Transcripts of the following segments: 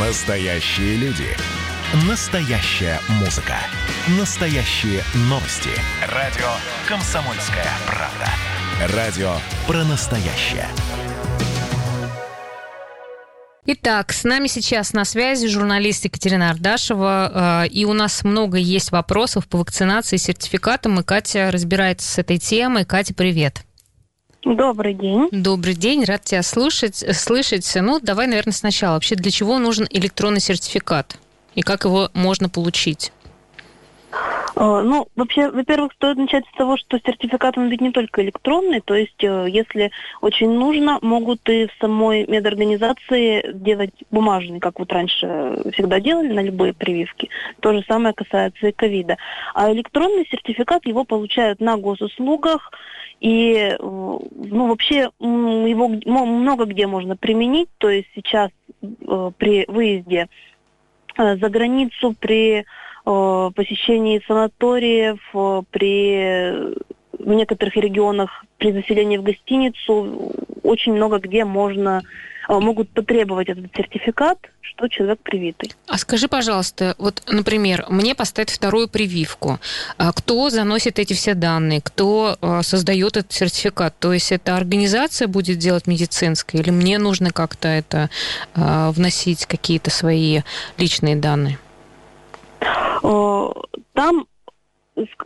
Настоящие люди. Настоящая музыка. Настоящие новости. Радио «Комсомольская правда». Радио про настоящее. Итак, с нами сейчас на связи журналист Екатерина Ардашева, э, и у нас много есть вопросов по вакцинации сертификатом, и Катя разбирается с этой темой. Катя, привет. Добрый день. Добрый день, рад тебя слушать, слышать. Ну, давай, наверное, сначала. Вообще, для чего нужен электронный сертификат? И как его можно получить? Э, ну, вообще, во-первых, стоит начать с того, что сертификат, он ведь не только электронный, то есть, э, если очень нужно, могут и в самой медорганизации делать бумажный, как вот раньше всегда делали на любые прививки. То же самое касается и ковида. А электронный сертификат его получают на госуслугах, и, э, ну, вообще, его много где можно применить, то есть сейчас при выезде за границу, при Э, посещении санаториев, э, при в некоторых регионах при заселении в гостиницу очень много где можно э, могут потребовать этот сертификат, что человек привитый. А скажи, пожалуйста, вот, например, мне поставить вторую прививку. А кто заносит эти все данные? Кто создает этот сертификат? То есть это организация будет делать медицинская или мне нужно как-то это вносить какие-то свои личные данные? Там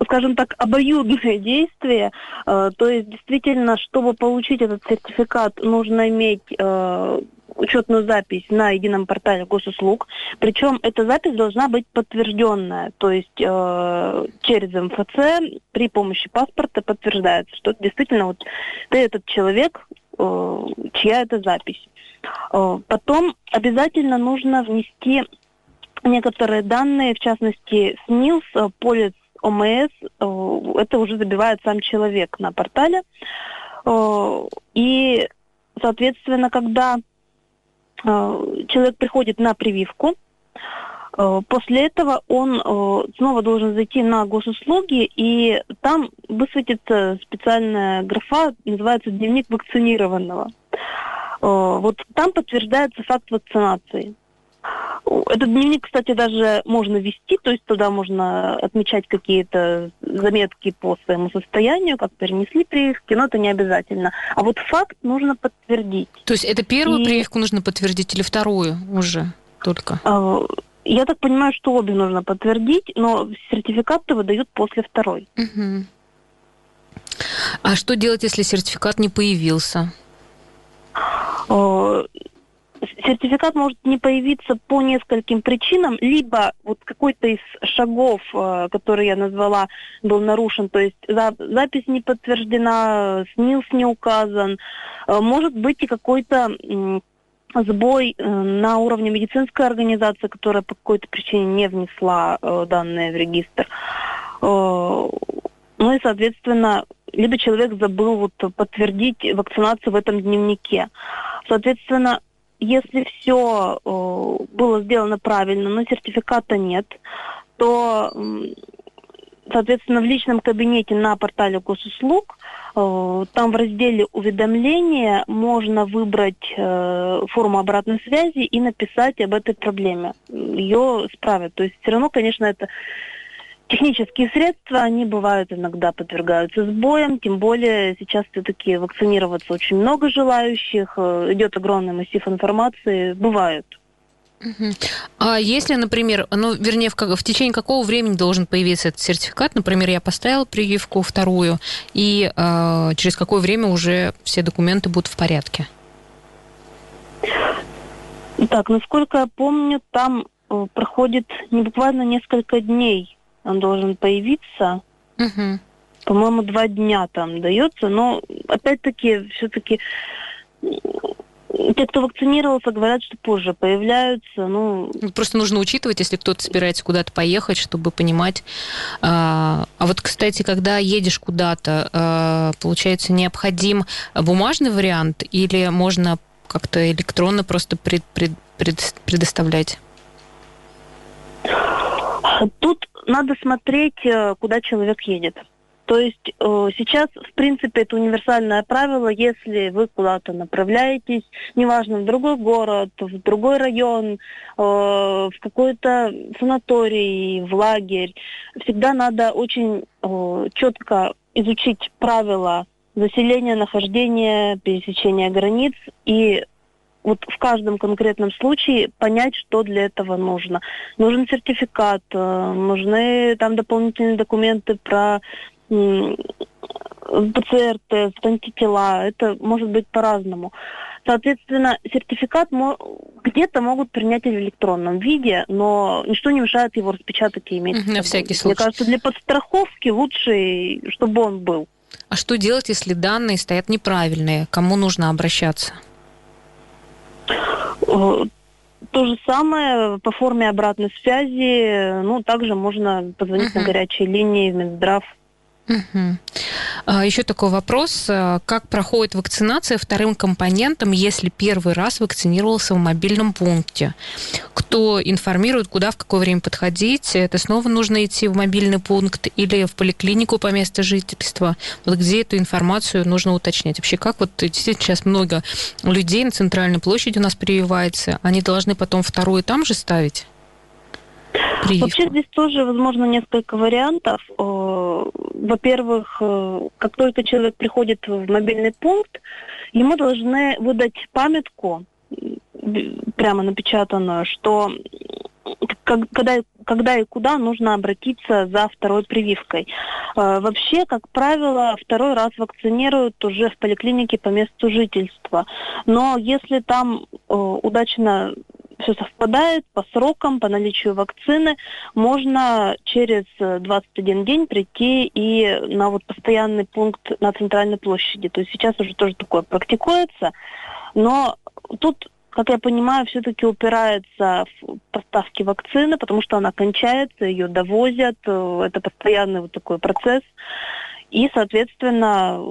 скажем так, обоюдное действие. Э, то есть, действительно, чтобы получить этот сертификат, нужно иметь э, учетную запись на едином портале госуслуг. Причем эта запись должна быть подтвержденная. То есть через МФЦ при помощи паспорта подтверждается, что действительно вот ты этот человек, чья это запись. потом обязательно нужно внести некоторые данные, в частности, СНИЛС, э, полис ОМС, э, это уже забивает сам человек на портале. Э, и, соответственно, когда человек приходит на прививку, После этого он снова должен зайти на госуслуги, и там высветится специальная графа, называется дневник вакцинированного. Вот там подтверждается факт вакцинации. Этот дневник, кстати, даже можно вести, то есть туда можно отмечать какие-то заметки по своему состоянию, как перенесли прививки, но это не обязательно. А вот факт нужно подтвердить. То есть это первую И... прививку нужно подтвердить или вторую уже только? А, я так понимаю, что обе нужно подтвердить, но сертификат-то выдают после второй. Угу. А что делать, если сертификат не появился? Сертификат может не появиться по нескольким причинам, либо вот какой-то из шагов, э, который я назвала, был нарушен, то есть запись не подтверждена, СНИЛС не указан, э, может быть и какой-то сбой э, на уровне медицинской организации, которая по какой-то причине не внесла данные в регистр. Ну и, соответственно, либо человек забыл вот подтвердить вакцинацию в этом дневнике. Соответственно, если все э, было сделано правильно, но сертификата нет, то, соответственно, в личном кабинете на портале госуслуг, э, там в разделе уведомления можно выбрать э, форму обратной связи и написать об этой проблеме. Ее справят. То есть все равно, конечно, это Технические средства, они бывают иногда подвергаются сбоям, тем более сейчас все-таки вакцинироваться очень много желающих, э, идет огромный массив информации, бывают. А если, например, ну, вернее, в, в течение какого времени должен появиться этот сертификат? Например, я поставила прививку вторую, и э, через какое время уже все документы будут в порядке? Так, насколько я помню, там э, проходит не буквально несколько дней он должен появиться. Угу. По-моему, два дня там дается, но опять-таки все-таки те, кто вакцинировался, говорят, что позже появляются. Ну... Просто нужно учитывать, если кто-то собирается куда-то поехать, чтобы понимать. А, а вот, кстати, когда едешь куда-то, а, получается, необходим бумажный вариант или можно как-то электронно просто пред, пред, пред, предоставлять? Тут надо смотреть, э, куда человек едет. То есть э, сейчас, в принципе, это универсальное правило, если вы куда-то направляетесь, неважно, в другой город, в другой район, э, в какой-то санаторий, в лагерь, всегда надо очень четко изучить правила заселения, нахождения, пересечения границ и вот в каждом конкретном случае понять, что для этого нужно. Нужен сертификат, э, нужны там дополнительные документы про ПЦР-тест, антитела, это может быть по-разному. Соответственно, сертификат где-то могут принять и в электронном виде, но ничто не мешает его распечатать и иметь. На всякий случай. Мне кажется, для подстраховки лучше, чтобы он был. А что делать, если данные стоят неправильные? Кому нужно обращаться? Э, то же самое по форме обратной связи. Ну, также можно позвонить uh-huh. на горячие линии в Минздрав Угу. Еще такой вопрос. А, как проходит вакцинация вторым компонентом, если первый раз вакцинировался в мобильном пункте? Кто информирует, куда, в какое время подходить? Это снова нужно идти в мобильный пункт или в поликлинику по месту жительства? Вот где эту информацию нужно уточнять? Вообще, как вот сейчас много людей на центральной площади у нас прививается, они должны потом вторую там же ставить? Прививку? Вообще здесь тоже возможно несколько вариантов. Э, во-первых, э, как только человек приходит в мобильный пункт, ему должны выдать памятку, прямо напечатанную, что когда, когда и куда нужно обратиться за второй прививкой. Э, вообще, как правило, второй раз вакцинируют уже в поликлинике по месту жительства. Но если там удачно все совпадает по срокам, по наличию вакцины, можно через 21 день прийти и на вот постоянный пункт на центральной площади. То есть сейчас уже тоже такое практикуется, но тут как я понимаю, все-таки упирается в поставки вакцины, потому что она кончается, ее довозят, это постоянный вот такой процесс. И, соответственно,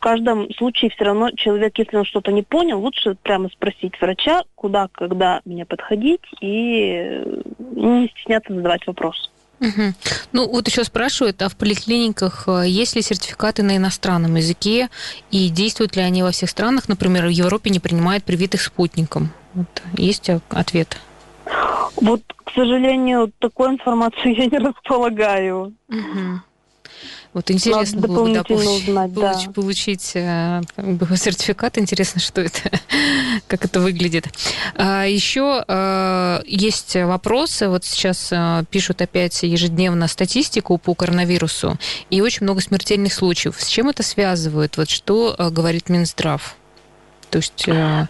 в каждом случае все равно человек, если он что-то не понял, лучше прямо спросить врача, куда, когда мне подходить, и не стесняться задавать вопрос. Угу. Ну, вот еще спрашивают, а в поликлиниках э, есть ли сертификаты на иностранном языке и действуют ли они во всех странах? Например, в Европе не принимают привитых спутником. Вот. Есть ответ? Вот, к сожалению, такой информации я не располагаю. Угу. Вот интересно Надо было бы да, получ, узнать, получ, да. получить э, сертификат. Интересно, что это, как это выглядит. А, еще а, есть вопросы. Вот сейчас а, пишут опять ежедневно статистику по коронавирусу, и очень много смертельных случаев. С чем это связывают? Вот что а, говорит Минздрав? То есть... Э...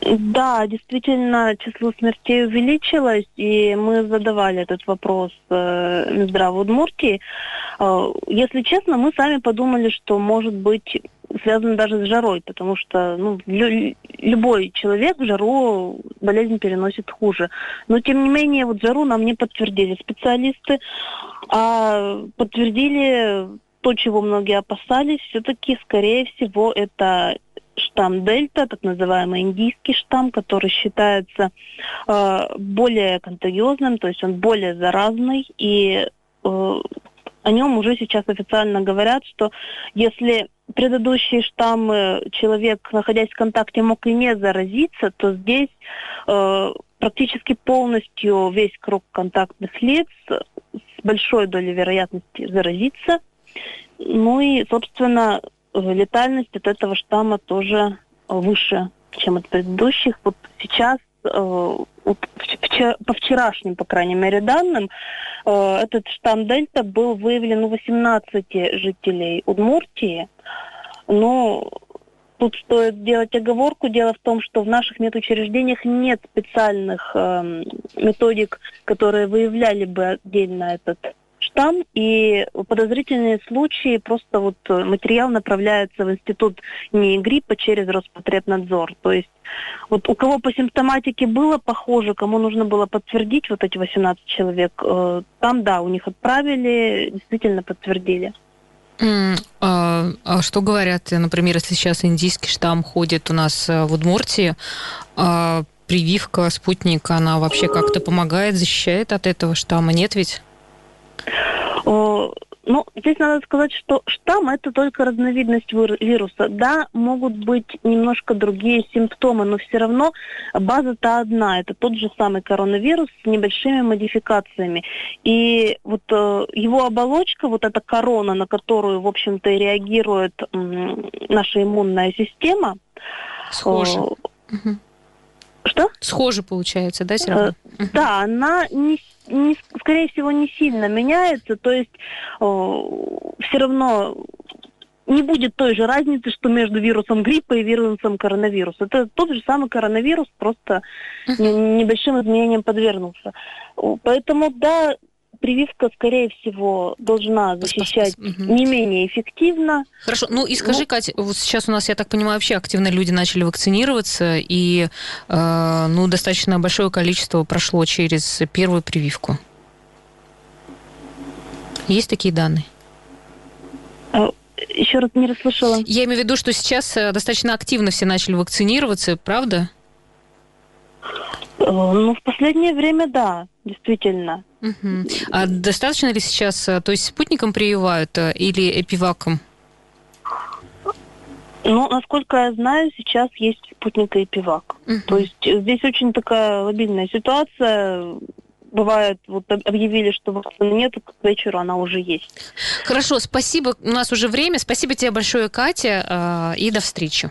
Да, действительно, число смертей увеличилось, и мы задавали этот вопрос э, Минздраву Удмуртии. Э, если честно, мы сами подумали, что может быть связано даже с жарой, потому что ну, лю- любой человек в жару болезнь переносит хуже. Но тем не менее, вот жару нам не подтвердили специалисты, а подтвердили то, чего многие опасались, все-таки, скорее всего, это штамм Дельта, так называемый индийский штамм, который считается э, более контагиозным, то есть он более заразный, и э, о нем уже сейчас официально говорят, что если предыдущие штаммы человек, находясь в контакте, мог и не заразиться, то здесь э, практически полностью весь круг контактных лиц с большой долей вероятности заразиться. Ну и, собственно, летальность от этого штамма тоже выше, чем от предыдущих. Вот сейчас э, по вчерашним, по крайней мере, данным, э, этот штамм Дельта был выявлен у 18 жителей Удмуртии. Но тут стоит делать оговорку. Дело в том, что в наших медучреждениях нет специальных э, методик, которые выявляли бы отдельно этот штамм, и подозрительные случаи, просто вот э, материал направляется в институт не гриппа через Роспотребнадзор. То есть вот у кого по симптоматике было похоже, кому нужно было подтвердить вот эти 18 человек, э, там, да, у них отправили, действительно подтвердили. А, а что говорят, например, если сейчас индийский штамм ходит у нас э, в Удмуртии, а прививка спутника, она вообще как-то помогает, защищает от этого штамма, нет ведь? Ну, здесь надо сказать, что штамм это только разновидность вируса. Да, могут быть немножко другие симптомы, но все равно база-то одна. Это тот же самый коронавирус с небольшими модификациями. И вот э, его оболочка, вот эта корона, на которую, в общем-то, и реагирует э, наша иммунная система. Схоже. Э, что? Схоже получается, да, все равно? Э, да, она не не, скорее всего, не сильно меняется, то есть э, все равно не будет той же разницы, что между вирусом гриппа и вирусом коронавируса. Это тот же самый коронавирус, просто uh-huh. небольшим изменениям подвергнулся. Поэтому, да, прививка, скорее всего, должна защищать угу. не менее эффективно. Хорошо. Ну и скажи, ну, Катя, вот сейчас у нас, я так понимаю, вообще активно люди начали вакцинироваться, и э, ну, достаточно большое количество прошло через первую прививку. Есть такие данные? А, Еще раз не расслышала. Я имею в виду, что сейчас э, достаточно активно все начали вакцинироваться, правда? Э, ну, в последнее время, да, действительно. Угу. А достаточно ли сейчас, э, то есть спутником прививают э, или эпиваком? Ну, насколько я знаю, сейчас есть спутник и эпивак. Угу. То есть здесь очень такая лобильная ситуация. Бывает, вот объявили, что вакцины нет, к вечеру она уже есть. Хорошо, спасибо. У нас уже время. Спасибо тебе большое, Катя, и до встречи.